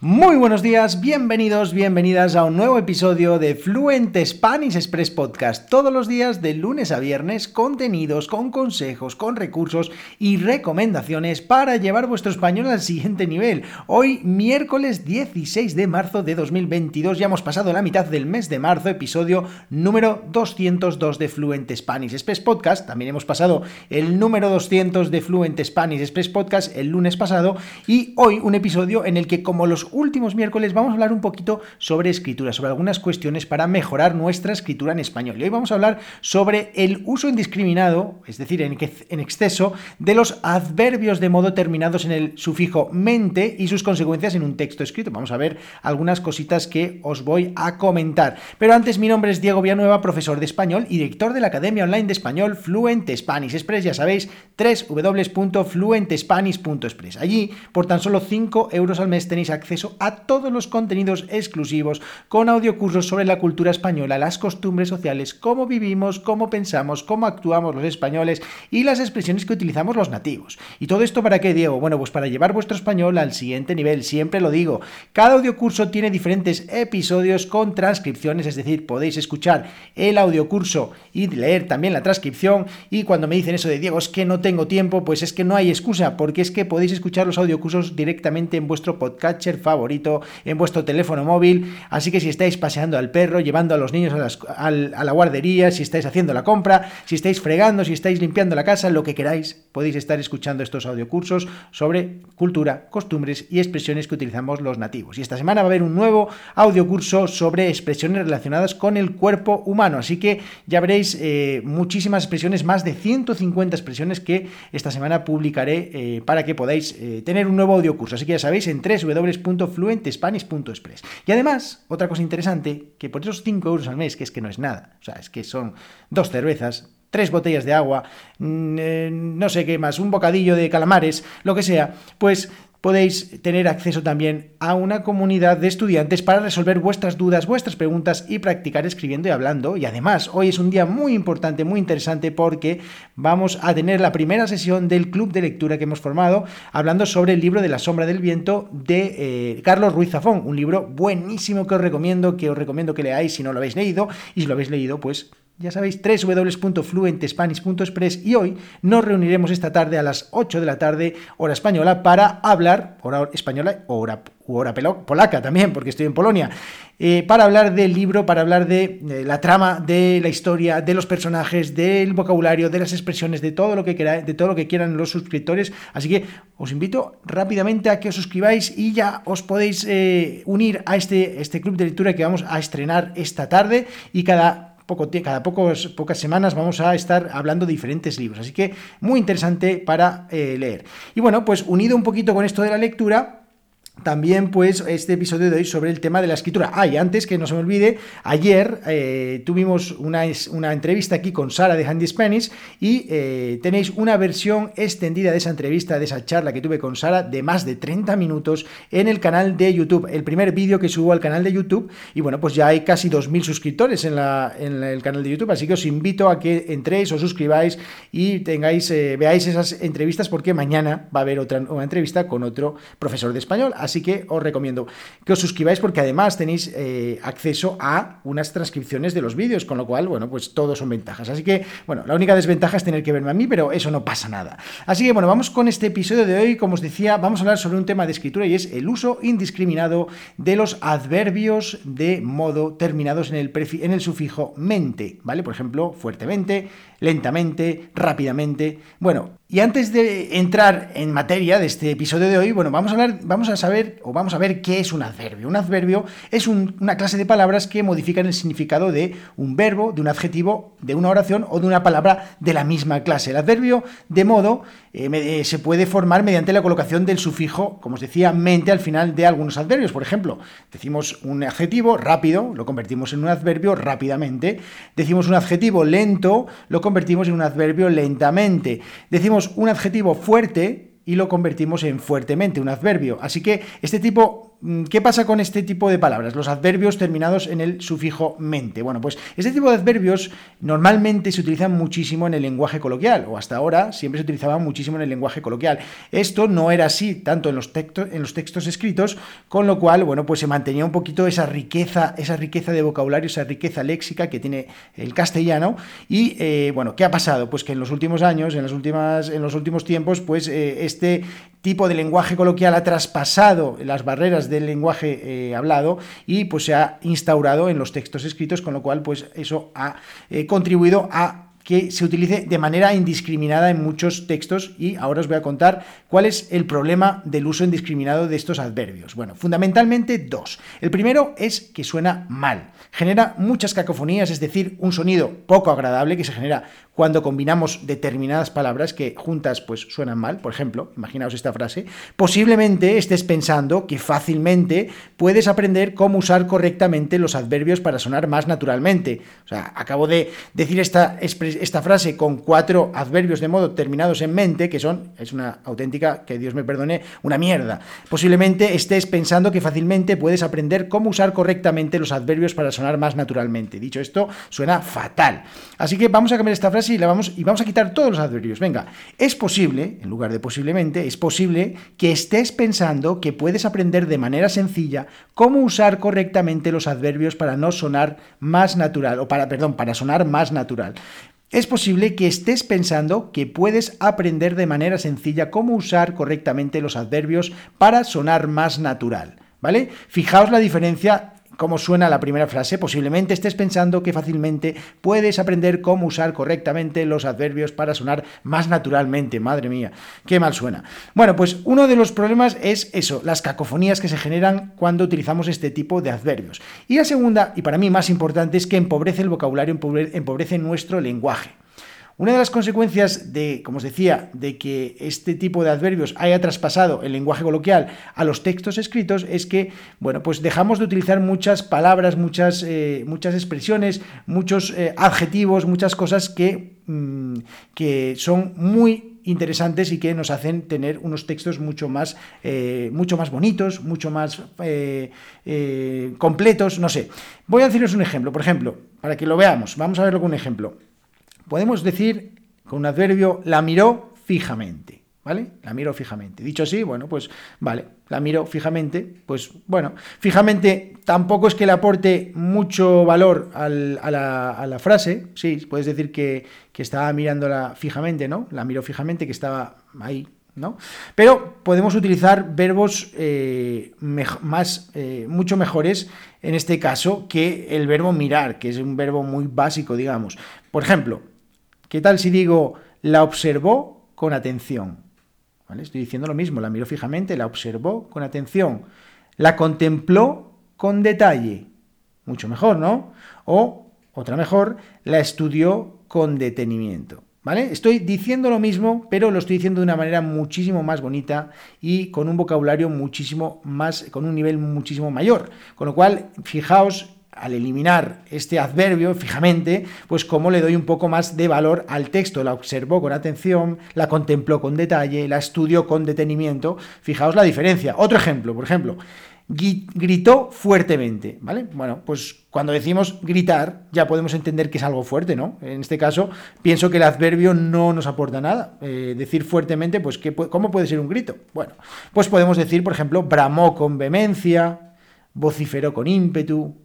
Muy buenos días, bienvenidos, bienvenidas a un nuevo episodio de Fluent Spanish Express Podcast. Todos los días de lunes a viernes, contenidos con consejos, con recursos y recomendaciones para llevar vuestro español al siguiente nivel. Hoy, miércoles 16 de marzo de 2022, ya hemos pasado la mitad del mes de marzo, episodio número 202 de Fluent Spanish Express Podcast. También hemos pasado el número 200 de Fluent Spanish Express Podcast el lunes pasado y hoy un episodio en el que como los últimos miércoles vamos a hablar un poquito sobre escritura, sobre algunas cuestiones para mejorar nuestra escritura en español. Y hoy vamos a hablar sobre el uso indiscriminado, es decir, en, exceso, de los adverbios de modo terminados en el sufijo mente y sus consecuencias en un texto escrito. Vamos a ver algunas cositas que os voy a comentar. Pero antes, mi nombre es Diego Villanueva, profesor de español y director de la Academia Online de Español Fluent Spanish Express. Ya sabéis, www.fluentespanish.express. Allí, por tan solo 5 euros al mes, tenéis acceso a todos los contenidos exclusivos con audiocursos sobre la cultura española, las costumbres sociales, cómo vivimos, cómo pensamos, cómo actuamos los españoles y las expresiones que utilizamos los nativos. ¿Y todo esto para qué, Diego? Bueno, pues para llevar vuestro español al siguiente nivel, siempre lo digo. Cada audiocurso tiene diferentes episodios con transcripciones, es decir, podéis escuchar el audiocurso y leer también la transcripción y cuando me dicen eso de Diego, es que no tengo tiempo, pues es que no hay excusa, porque es que podéis escuchar los audiocursos directamente en vuestro podcatcher favorito en vuestro teléfono móvil. Así que si estáis paseando al perro, llevando a los niños a, la guardería, si estáis haciendo la compra, si estáis fregando, si estáis limpiando la casa, lo que queráis, podéis estar escuchando estos audiocursos sobre cultura, costumbres y expresiones que utilizamos los nativos. Y esta semana va a haber un nuevo audiocurso sobre expresiones relacionadas con el cuerpo humano. Así que ya veréis eh, muchísimas expresiones, más de 150 expresiones que esta semana publicaré eh, para que podáis eh, tener un nuevo audiocurso. Así que ya sabéis, en www fluentespanish.express. Y además, otra cosa interesante, que por esos 5 euros al mes, que es que no es nada, o sea, es que son dos cervezas, tres botellas de agua, mm, eh, no sé qué más, un bocadillo de calamares, lo que sea, pues podéis tener acceso también a una comunidad de estudiantes para resolver vuestras dudas, vuestras preguntas y practicar escribiendo y hablando. Y además, hoy es un día muy importante, muy interesante porque vamos a tener la primera sesión del club de lectura que hemos formado hablando sobre el libro de la sombra del viento de eh, Carlos Ruiz Zafón, un libro buenísimo que os recomiendo, que os recomiendo que leáis si no lo habéis leído y si lo habéis leído, pues ya sabéis, www.fluentespanish.express y hoy nos reuniremos esta tarde a las 8 de la tarde, hora española, para hablar, hora española, hora, hora polaca también, porque estoy en Polonia, eh, para hablar del libro, para hablar de, la trama, de la historia, de los personajes, del vocabulario, de las expresiones, de todo lo que, queráis, de todo lo que quieran los suscriptores. Así que os invito rápidamente a que os suscribáis y ya os podéis eh, unir a este, este club de lectura que vamos a estrenar esta tarde y cada cada pocas semanas vamos a estar hablando de diferentes libros. Así que muy interesante para eh, leer. Y bueno, pues unido un poquito con esto de la lectura, también, pues, este episodio de hoy sobre el tema de la escritura. Ah, y antes que no se me olvide, ayer eh, tuvimos una, una, entrevista aquí con Sara de Handy Spanish y eh, tenéis una versión extendida de esa entrevista, de esa charla que tuve con Sara de más de 30 minutos en el canal de YouTube. El primer vídeo que subo al canal de YouTube y bueno, pues ya hay casi 2.000 suscriptores en, la, en el canal de YouTube, así que os invito a que entréis, os suscribáis y tengáis, eh, veáis esas entrevistas porque mañana va a haber otra nueva entrevista con otro profesor de español. Que os recomiendo que os suscribáis porque además tenéis eh, acceso a unas transcripciones de los vídeos, con lo cual, bueno, pues todos son ventajas. Así que, bueno, la única desventaja es tener que verme a mí, pero eso no pasa nada. Así que, bueno, vamos con este episodio de hoy. Como os decía, vamos a hablar sobre un tema de escritura y es el uso indiscriminado de los adverbios de modo terminados en el, en el sufijo mente, ¿vale? Por ejemplo, fuertemente, lentamente, rápidamente. Bueno, y antes de entrar en materia de este episodio de hoy, bueno, vamos a hablar, vamos a saber o vamos a ver qué es un adverbio. Un adverbio es una clase de palabras que modifican el significado de un verbo, de un adjetivo, de una oración o de una palabra de la misma clase. El adverbio de modo eh, eh, se puede formar mediante la colocación del sufijo, como os decía, mente al final de algunos adverbios. Por ejemplo, decimos un adjetivo rápido, lo convertimos en un adverbio rápidamente. Decimos un adjetivo lento, lo convertimos en un adverbio lentamente. Decimos un adjetivo fuerte y lo convertimos en fuertemente, un adverbio. Así que este tipo ¿qué pasa con este tipo de palabras? Los adverbios terminados en el sufijo mente. Bueno, pues este tipo de adverbios normalmente se utilizan muchísimo en el lenguaje coloquial, o hasta ahora siempre se utilizaban muchísimo en el lenguaje coloquial. Esto no era así tanto en los, textos, en los textos escritos, con lo cual, bueno, pues se mantenía un poquito esa riqueza, esa riqueza de vocabulario, esa riqueza léxica que tiene el castellano. Y, eh, bueno, ¿qué ha pasado? Pues que en los últimos años, en, las últimas, en los últimos tiempos, pues eh, este tipo de lenguaje coloquial ha traspasado las barreras del lenguaje eh, hablado y pues se ha instaurado en los textos escritos, con lo cual pues eso ha eh, contribuido a que se utilice de manera indiscriminada en muchos textos y ahora os voy a contar cuál es el problema del uso indiscriminado de estos adverbios. Bueno, fundamentalmente dos. El primero es que suena mal, genera muchas cacofonías, es decir, un sonido poco agradable que se genera cuando combinamos determinadas palabras que juntas pues suenan mal, por ejemplo, imaginaos esta frase, posiblemente estés pensando que fácilmente puedes aprender cómo usar correctamente los adverbios para sonar más naturalmente. O sea, acabo de decir esta, esta frase con cuatro adverbios de modo terminados en mente, que son, es una auténtica, que Dios me perdone, una mierda. Posiblemente estés pensando que fácilmente puedes aprender cómo usar correctamente los adverbios para sonar más naturalmente. Dicho esto, suena fatal. Así que vamos a cambiar esta frase y, vamos, y vamos a quitar todos los adverbios. Venga, es posible, en lugar de posiblemente, es posible que estés pensando que puedes aprender de manera sencilla cómo usar correctamente los adverbios para no sonar más natural, o para, perdón, para sonar más natural. Es posible que estés pensando que puedes aprender de manera sencilla cómo usar correctamente los adverbios para sonar más natural. ¿Vale? Fijaos la diferencia cómo suena la primera frase, posiblemente estés pensando que fácilmente puedes aprender cómo usar correctamente los adverbios para sonar más naturalmente. Madre mía, qué mal suena. Bueno, pues uno de los problemas es eso, las cacofonías que se generan cuando utilizamos este tipo de adverbios. Y la segunda, y para mí más importante, es que empobrece el vocabulario, empobrece nuestro lenguaje. Una de las consecuencias de, como os decía, de que este tipo de adverbios haya traspasado el lenguaje coloquial a los textos escritos es que, bueno, pues dejamos de utilizar muchas palabras, muchas, eh, muchas expresiones, muchos eh, adjetivos, muchas cosas que, mm, que son muy interesantes y que nos hacen tener unos textos mucho más, eh, mucho más bonitos, mucho más completos, no sé. Voy a deciros un ejemplo, por ejemplo, para que lo veamos, vamos a verlo con un ejemplo podemos decir con un adverbio la miró fijamente. ¿Vale? La miró fijamente. Dicho así, bueno, pues vale, la miró fijamente, pues bueno, fijamente tampoco es que le aporte mucho valor a, la, frase, sí, puedes decir que, estaba mirándola fijamente, ¿no? La miró fijamente, que estaba ahí, ¿no? Pero podemos utilizar verbos eh, más, eh, mucho mejores en este caso que el verbo mirar, que es un verbo muy básico, digamos. Por ejemplo, ¿Qué tal si digo la observó con atención? Estoy diciendo lo mismo, la miró fijamente, la observó con atención, la contempló con detalle. Mucho mejor, ¿no? O, otra mejor, la estudió con detenimiento. Estoy diciendo lo mismo, pero lo estoy diciendo de una manera muchísimo más bonita y con un vocabulario muchísimo más, con un nivel muchísimo mayor. Con lo cual, fijaos al eliminar este adverbio fijamente, pues cómo le doy un poco más de valor al texto. La observó con atención, la contempló con detalle, la estudió con detenimiento. Fijaos la diferencia. Otro ejemplo, por ejemplo, gritó fuertemente, ¿vale? Bueno, pues cuando decimos gritar ya podemos entender que es algo fuerte, ¿no? En este caso pienso que el adverbio no nos aporta nada. Eh, decir fuertemente, pues ¿cómo puede ser un grito? Bueno, pues podemos decir, por ejemplo, bramó con vehemencia, vociferó con ímpetu,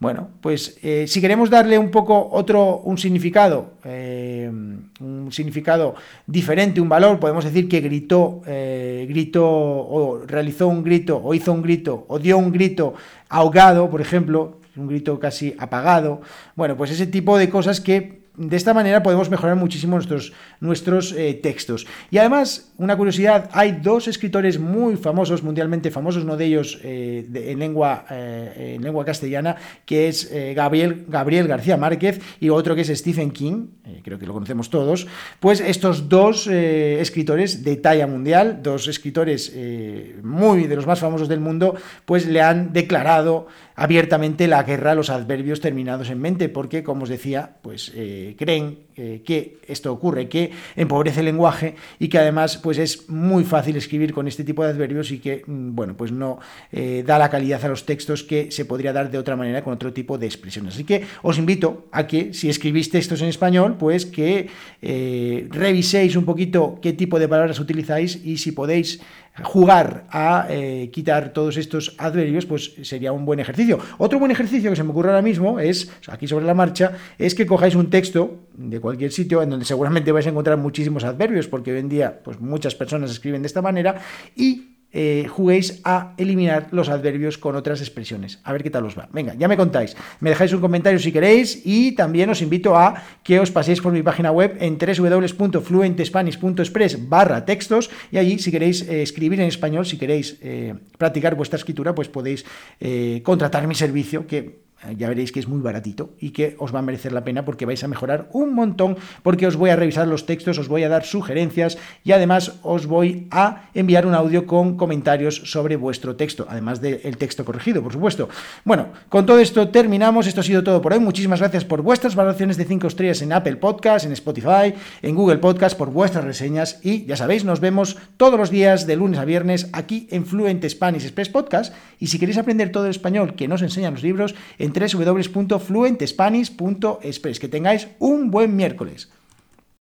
bueno, pues eh, si queremos darle un poco otro, un significado, eh, un significado diferente, un valor, podemos decir que gritó, eh, gritó o realizó un grito o hizo un grito o dio un grito ahogado, por ejemplo, un grito casi apagado. Bueno, pues ese tipo de cosas que de esta manera podemos mejorar muchísimo nuestros, nuestros eh, textos. Y además, una curiosidad, hay dos escritores muy famosos, mundialmente famosos, uno de ellos eh, en, lengua, eh, en lengua castellana, que es Gabriel, Gabriel García Márquez, y otro que es Stephen King, creo que lo conocemos todos. Pues estos dos escritores de talla mundial, dos escritores muy de los más famosos del mundo, pues le han declarado abiertamente la guerra a los adverbios terminados en mente, porque, como os decía, pues creen que esto ocurre, que empobrece el lenguaje y que además pues es muy fácil escribir con este tipo de adverbios y que mm, bueno pues no da la calidad a los textos que se podría dar de otra manera con otro tipo de expresiones. Así que os invito a que si escribís textos en español pues que reviséis un poquito qué tipo de palabras utilizáis y si podéis jugar a eh, quitar todos estos adverbios, pues sería un buen ejercicio. Otro buen ejercicio que se me ocurre ahora mismo es, aquí sobre la marcha, es que cojáis un texto de cualquier sitio en donde seguramente vais a encontrar muchísimos adverbios, porque hoy en día pues muchas personas escriben de esta manera, y eh, juguéis a eliminar los adverbios con otras expresiones. A ver qué tal os va. Venga, ya me contáis. Me dejáis un comentario si queréis y también os invito a que os paséis por mi página web en www.fluentespanish.express barra textos y allí si queréis eh, escribir en español, si queréis eh, practicar vuestra escritura, pues podéis contratar mi servicio que ya veréis que es muy baratito y que os va a merecer la pena porque vais a mejorar un montón, porque os voy a revisar los textos, os voy a dar sugerencias y además os voy a enviar un audio con comentarios sobre vuestro texto, además del texto corregido, por supuesto. Bueno, con todo esto terminamos, esto ha sido todo por hoy, muchísimas gracias por vuestras valoraciones de 5 estrellas en Apple Podcast, en Spotify, en Google Podcast, por vuestras reseñas y ya sabéis, nos vemos todos los días de lunes a viernes aquí en Fluent Spanish Express Podcast. Y si queréis aprender todo el español que nos enseñan los libros, www.fluentespanish.express. Que tengáis un buen miércoles.